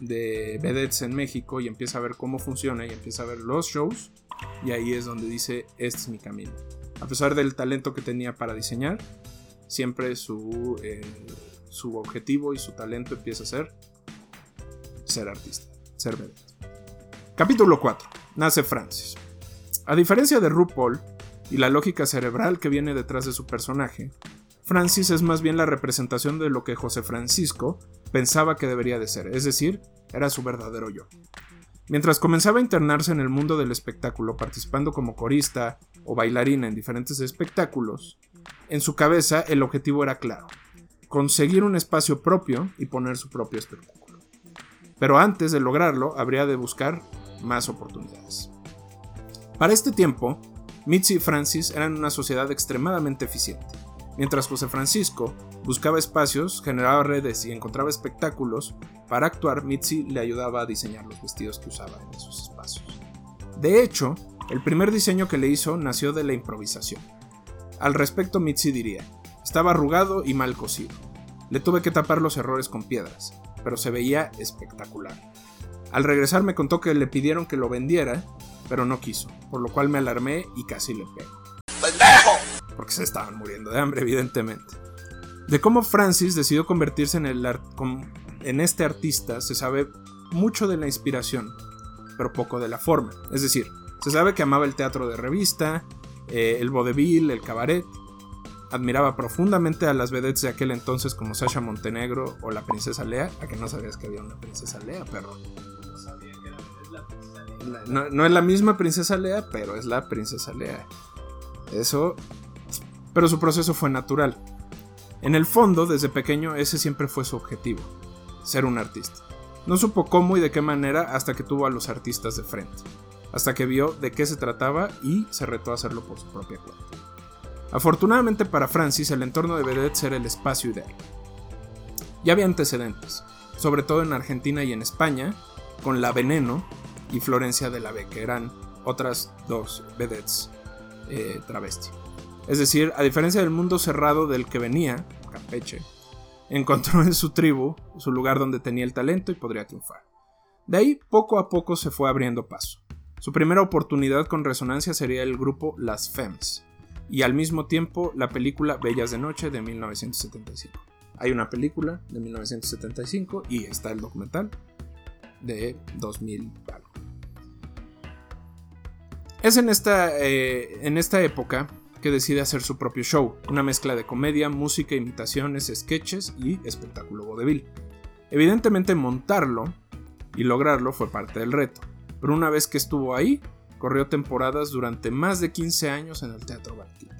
de vedettes en México y empieza a ver cómo funciona y empieza a ver los shows y ahí es donde dice este es mi camino. A pesar del talento que tenía para diseñar, siempre su, eh, su objetivo y su talento empieza a ser ser artista, ser vedette. Capítulo 4. Nace Francis. A diferencia de RuPaul y la lógica cerebral que viene detrás de su personaje, Francis es más bien la representación de lo que José Francisco pensaba que debería de ser, es decir, era su verdadero yo. Mientras comenzaba a internarse en el mundo del espectáculo participando como corista o bailarina en diferentes espectáculos, en su cabeza el objetivo era claro, conseguir un espacio propio y poner su propio espectáculo. Pero antes de lograrlo habría de buscar más oportunidades. Para este tiempo, Mitzi y Francis eran una sociedad extremadamente eficiente. Mientras José Francisco buscaba espacios, generaba redes y encontraba espectáculos, para actuar Mitzi le ayudaba a diseñar los vestidos que usaba en esos espacios. De hecho, el primer diseño que le hizo nació de la improvisación. Al respecto Mitzi diría, estaba arrugado y mal cosido. Le tuve que tapar los errores con piedras, pero se veía espectacular. Al regresar me contó que le pidieron que lo vendiera, pero no quiso, por lo cual me alarmé y casi le pego. Porque se estaban muriendo de hambre, evidentemente. De cómo Francis decidió convertirse en, el este artista se sabe mucho de la inspiración, pero poco de la forma. Es decir, se sabe que amaba el teatro de revista, eh, el vodevil, el cabaret. Admiraba profundamente a las vedettes de aquel entonces como Sasha Montenegro o la princesa Lea. ¿A que no sabías que había una princesa Lea, perro? No, no es la misma princesa Lea, pero es la princesa Lea. Eso. Pero su proceso fue natural. En el fondo, desde pequeño, ese siempre fue su objetivo: ser un artista. No supo cómo y de qué manera hasta que tuvo a los artistas de frente, hasta que vio de qué se trataba y se retó a hacerlo por su propia cuenta. Afortunadamente para Francis, el entorno de Vedette era el espacio ideal. Ya había antecedentes, sobre todo en Argentina y en España, con La Veneno y Florencia de la B, que eran otras dos vedettes eh, travesti. Es decir, a diferencia del mundo cerrado del que venía, Campeche, encontró en su tribu su lugar donde tenía el talento y podría triunfar. De ahí, poco a poco se fue abriendo paso. Su primera oportunidad con resonancia sería el grupo Las Femmes, y al mismo tiempo la película Bellas de Noche de 1975. Hay una película de 1975 y está el documental de 2000 Es en esta, eh, en esta época que decide hacer su propio show, una mezcla de comedia, música, imitaciones, sketches y espectáculo vodevil. Evidentemente montarlo y lograrlo fue parte del reto, pero una vez que estuvo ahí, corrió temporadas durante más de 15 años en el Teatro Barquita.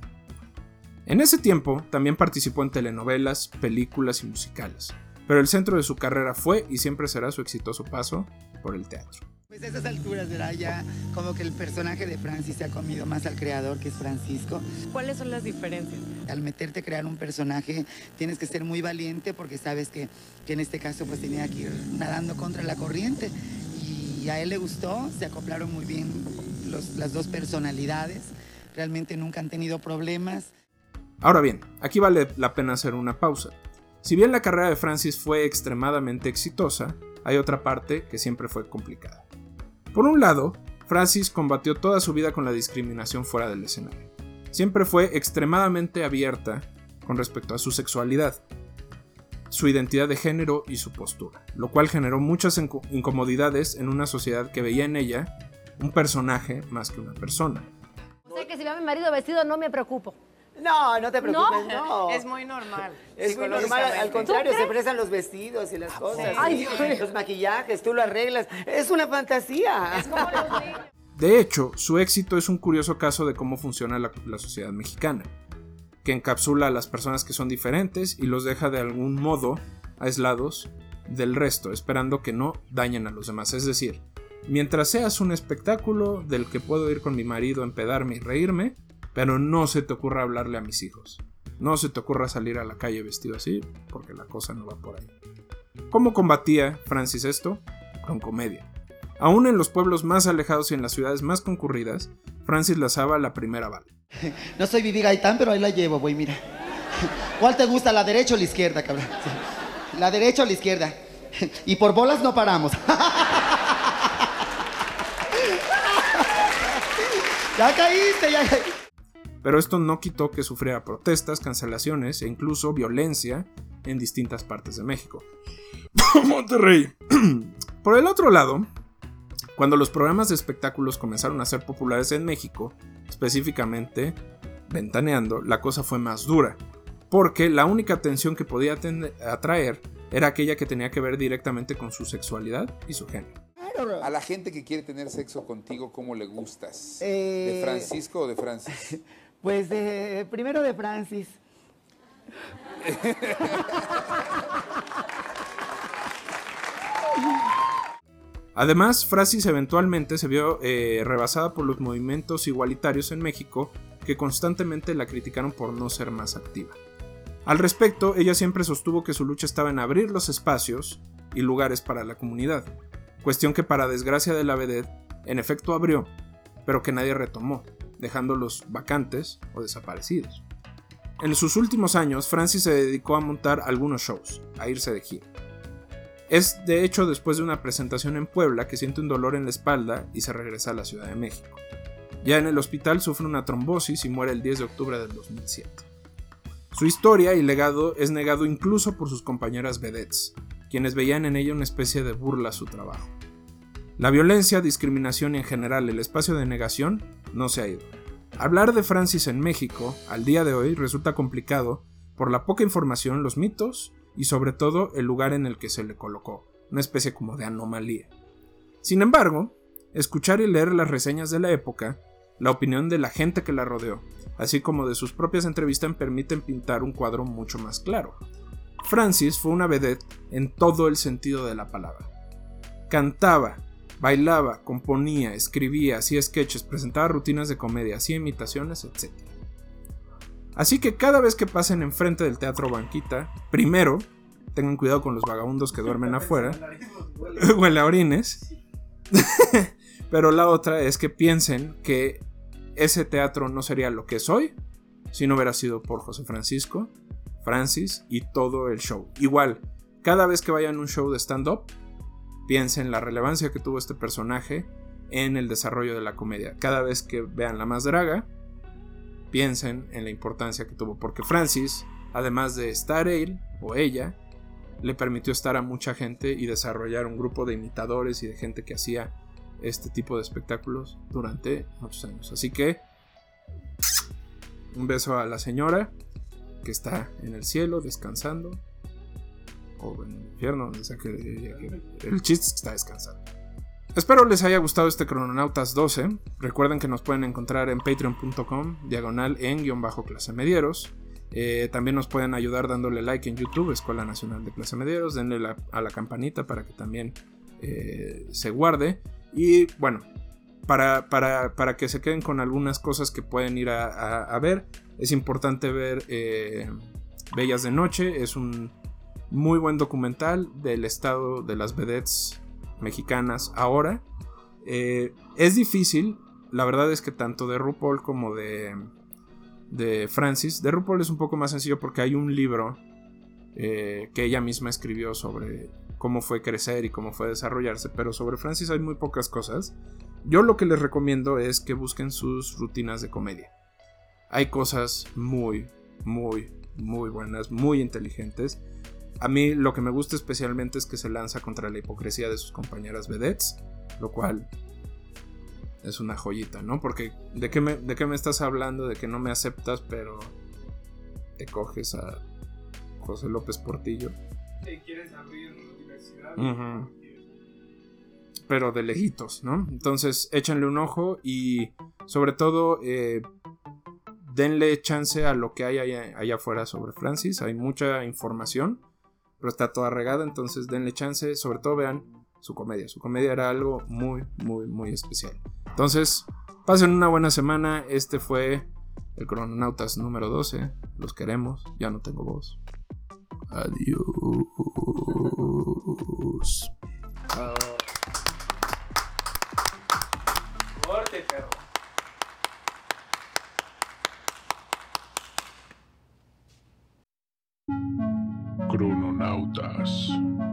En ese tiempo también participó en telenovelas, películas y musicales, pero el centro de su carrera fue y siempre será su exitoso paso por el teatro. Pues a esas alturas, ¿verdad? Ya como que el personaje de Francis se ha comido más al creador, que es Francisco. ¿Cuáles son las diferencias? Al meterte a crear un personaje tienes que ser muy valiente porque sabes que, que en este caso pues tenía que ir nadando contra la corriente. Y a él le gustó, se acoplaron muy bien los, las dos personalidades. Realmente nunca han tenido problemas. Ahora bien, aquí vale la pena hacer una pausa. Si bien la carrera de Francis fue extremadamente exitosa, hay otra parte que siempre fue complicada. Por un lado, Francis combatió toda su vida con la discriminación fuera del escenario. Siempre fue extremadamente abierta con respecto a su sexualidad, su identidad de género y su postura, lo cual generó muchas incomodidades en una sociedad que veía en ella un personaje más que una persona. O sea que si ve a mi marido vestido no me preocupo. No, no te preocupes, no. Es muy normal. Es muy normal, al contrario, se prestan los vestidos y las cosas. Ay, y Dios los maquillajes, tú lo arreglas. Es una fantasía. Es como los niños. De hecho, su éxito es un curioso caso de cómo funciona la, la sociedad mexicana, que encapsula a las personas que son diferentes y los deja de algún modo aislados del resto, esperando que no dañen a los demás. Es decir, mientras seas un espectáculo del que puedo ir con mi marido a empedarme y reírme, pero no se te ocurra hablarle a mis hijos. No se te ocurra salir a la calle vestido así, porque la cosa no va por ahí. ¿Cómo combatía Francis esto? Con comedia. Aún en los pueblos más alejados y en las ciudades más concurridas, Francis lanzaba la primera bala. No soy Vivi Gaitán, pero ahí la llevo, güey, mira. ¿Cuál te gusta, la derecha o la izquierda, cabrón? La derecha o la izquierda. Y por bolas no paramos. Ya caíste, ya caíste. Pero esto no quitó que sufriera protestas, cancelaciones e incluso violencia en distintas partes de México. Monterrey. Por el otro lado, cuando los programas de espectáculos comenzaron a ser populares en México, específicamente Ventaneando, la cosa fue más dura, porque la única atención que podía atraer era aquella que tenía que ver directamente con su sexualidad y su género. A la gente que quiere tener sexo contigo, ¿cómo le gustas? Eh, ¿De Francisco o de Francis? Pues primero de Francis. Además, Francis eventualmente se vio eh, rebasada por los movimientos igualitarios en México que constantemente la criticaron por no ser más activa. Al respecto, ella siempre sostuvo que su lucha estaba en abrir los espacios y lugares para la comunidad, cuestión que para desgracia de la vedette, en efecto abrió, pero que nadie retomó, dejándolos vacantes o desaparecidos. En sus últimos años, Francis se dedicó a montar algunos shows, a irse de gira. Es de hecho después de una presentación en Puebla que siente un dolor en la espalda y se regresa a la Ciudad de México. Ya en el hospital sufre una trombosis y muere el 10 de octubre del 2007. Su historia y legado es negado incluso por sus compañeras vedettes, quienes veían en ella una especie de burla a su trabajo. La violencia, discriminación y en general el espacio de negación no se ha ido. Hablar de Francis en México, al día de hoy, resulta complicado por la poca información, los mitos y sobre todo el lugar en el que se le colocó, una especie como de anomalía. Sin embargo, escuchar y leer las reseñas de la época, la opinión de la gente que la rodeó, así como de sus propias entrevistas permiten pintar un cuadro mucho más claro. Francis fue una vedette en todo el sentido de la palabra. Cantaba, bailaba, componía, escribía, hacía sketches, presentaba rutinas de comedia, hacía imitaciones, etc. Así que cada vez que pasen enfrente del Teatro Banquita, primero, tengan cuidado con los vagabundos que duermen afuera, huele a orines, pero la otra es que piensen que ese teatro no sería lo que es hoy si no hubiera sido por José Francisco, Francis y todo el show. Igual, cada vez que vayan a un show de stand-up, piensen la relevancia que tuvo este personaje en el desarrollo de la comedia. Cada vez que vean La Más Draga, piensen en la importancia que tuvo, porque Francis, además de estar él o ella, le permitió estar a mucha gente y desarrollar un grupo de imitadores y de gente que hacía este tipo de espectáculos durante muchos años. Así que un beso a la señora que está en el cielo descansando o en el infierno, donde sea el chiste está descansando. Espero les haya gustado este Crononautas 12. Recuerden que nos pueden encontrar en patreon.com, diagonal en guion bajo clase medieros. Eh, también nos pueden ayudar dándole like en YouTube, Escuela Nacional de Clase Medieros. Denle la- a la campanita para que también eh, se guarde. Y bueno, para, para- para que se queden con algunas cosas que pueden ir a ver, es importante ver eh, Bellas de Noche. Es un muy buen documental del estado de las vedettes mexicanas ahora. Eh, es difícil, la verdad es que tanto de RuPaul como de, de Francis, de RuPaul es un poco más sencillo porque hay un libro eh, que ella misma escribió sobre cómo fue crecer y cómo fue desarrollarse, pero sobre Francis hay muy pocas cosas. Yo lo que les recomiendo es que busquen sus rutinas de comedia. Hay cosas muy, muy, muy buenas, muy inteligentes. A mí lo que me gusta especialmente es que se lanza contra la hipocresía de sus compañeras vedettes, lo cual es una joyita, ¿no? Porque ¿de qué me, de qué me estás hablando? De que no me aceptas, pero te coges a José López Portillo. ¿Quieres abrir universidad? Ujú. Pero de lejitos, ¿no? Entonces échenle un ojo y sobre todo eh, denle chance a lo que hay allá, allá afuera sobre Francis. Hay mucha información, pero está toda regada, entonces denle chance. Sobre todo vean su comedia. Su comedia era algo muy, muy, muy especial. Entonces, pasen una buena semana. Este fue el Crononautas número 12. Los queremos. Ya no tengo voz. Adiós. Corte, perro. Crononautas.